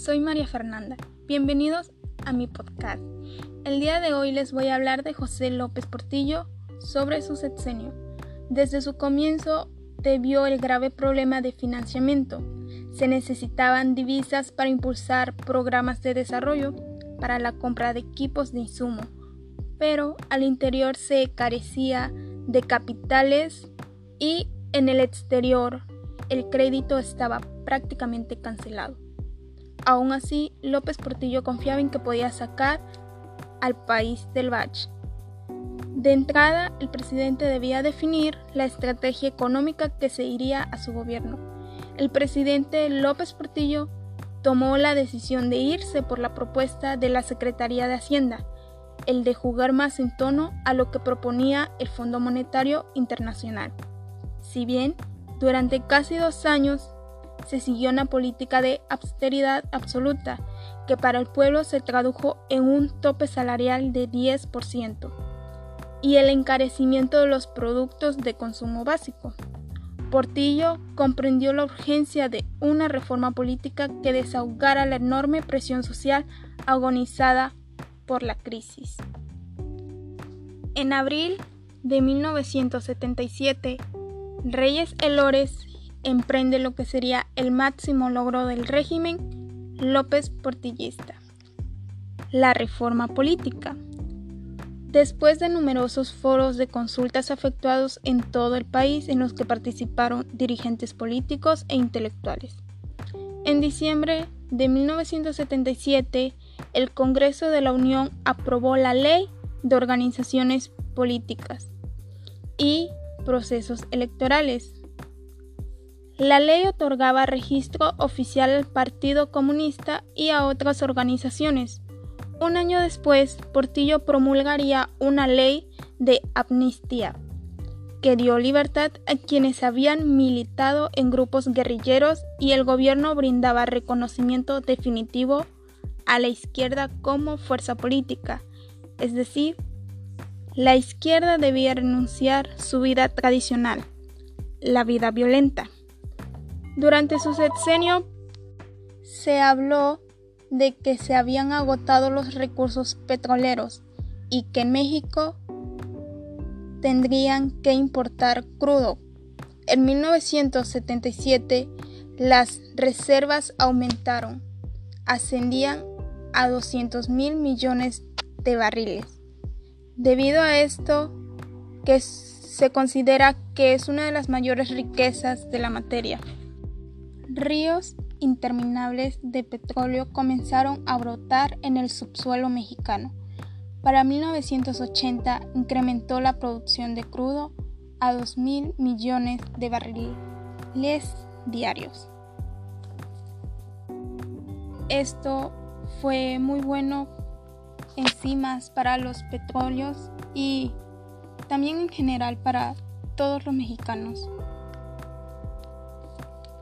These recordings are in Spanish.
soy María Fernanda. Bienvenidos a mi podcast. El día de hoy les voy a hablar de José López Portillo sobre su sexenio. Desde su comienzo debió el grave problema de financiamiento. Se necesitaban divisas para impulsar programas de desarrollo, para la compra de equipos de insumo, pero al interior se carecía de capitales y en el exterior el crédito estaba prácticamente cancelado. Aún así, López Portillo confiaba en que podía sacar al país del bache. De entrada, el presidente debía definir la estrategia económica que se iría a su gobierno. El presidente López Portillo tomó la decisión de irse por la propuesta de la Secretaría de Hacienda, el de jugar más en tono a lo que proponía el Fondo Monetario Internacional. Si bien durante casi dos años se siguió una política de austeridad absoluta que para el pueblo se tradujo en un tope salarial de 10% y el encarecimiento de los productos de consumo básico. Portillo comprendió la urgencia de una reforma política que desahogara la enorme presión social agonizada por la crisis. En abril de 1977, Reyes Elores emprende lo que sería el máximo logro del régimen López Portillista, la reforma política. Después de numerosos foros de consultas efectuados en todo el país en los que participaron dirigentes políticos e intelectuales. En diciembre de 1977, el Congreso de la Unión aprobó la Ley de Organizaciones Políticas y Procesos Electorales, la ley otorgaba registro oficial al Partido Comunista y a otras organizaciones. Un año después, Portillo promulgaría una ley de amnistía que dio libertad a quienes habían militado en grupos guerrilleros y el gobierno brindaba reconocimiento definitivo a la izquierda como fuerza política, es decir, la izquierda debía renunciar su vida tradicional, la vida violenta. Durante su sexenio se habló de que se habían agotado los recursos petroleros y que México tendrían que importar crudo. En 1977 las reservas aumentaron, ascendían a 200 mil millones de barriles. Debido a esto, que se considera que es una de las mayores riquezas de la materia. Ríos interminables de petróleo comenzaron a brotar en el subsuelo mexicano. Para 1980 incrementó la producción de crudo a 2.000 millones de barriles diarios. Esto fue muy bueno enzimas para los petróleos y también en general para todos los mexicanos.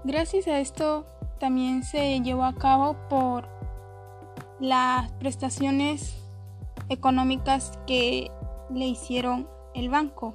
Gracias a esto también se llevó a cabo por las prestaciones económicas que le hicieron el banco.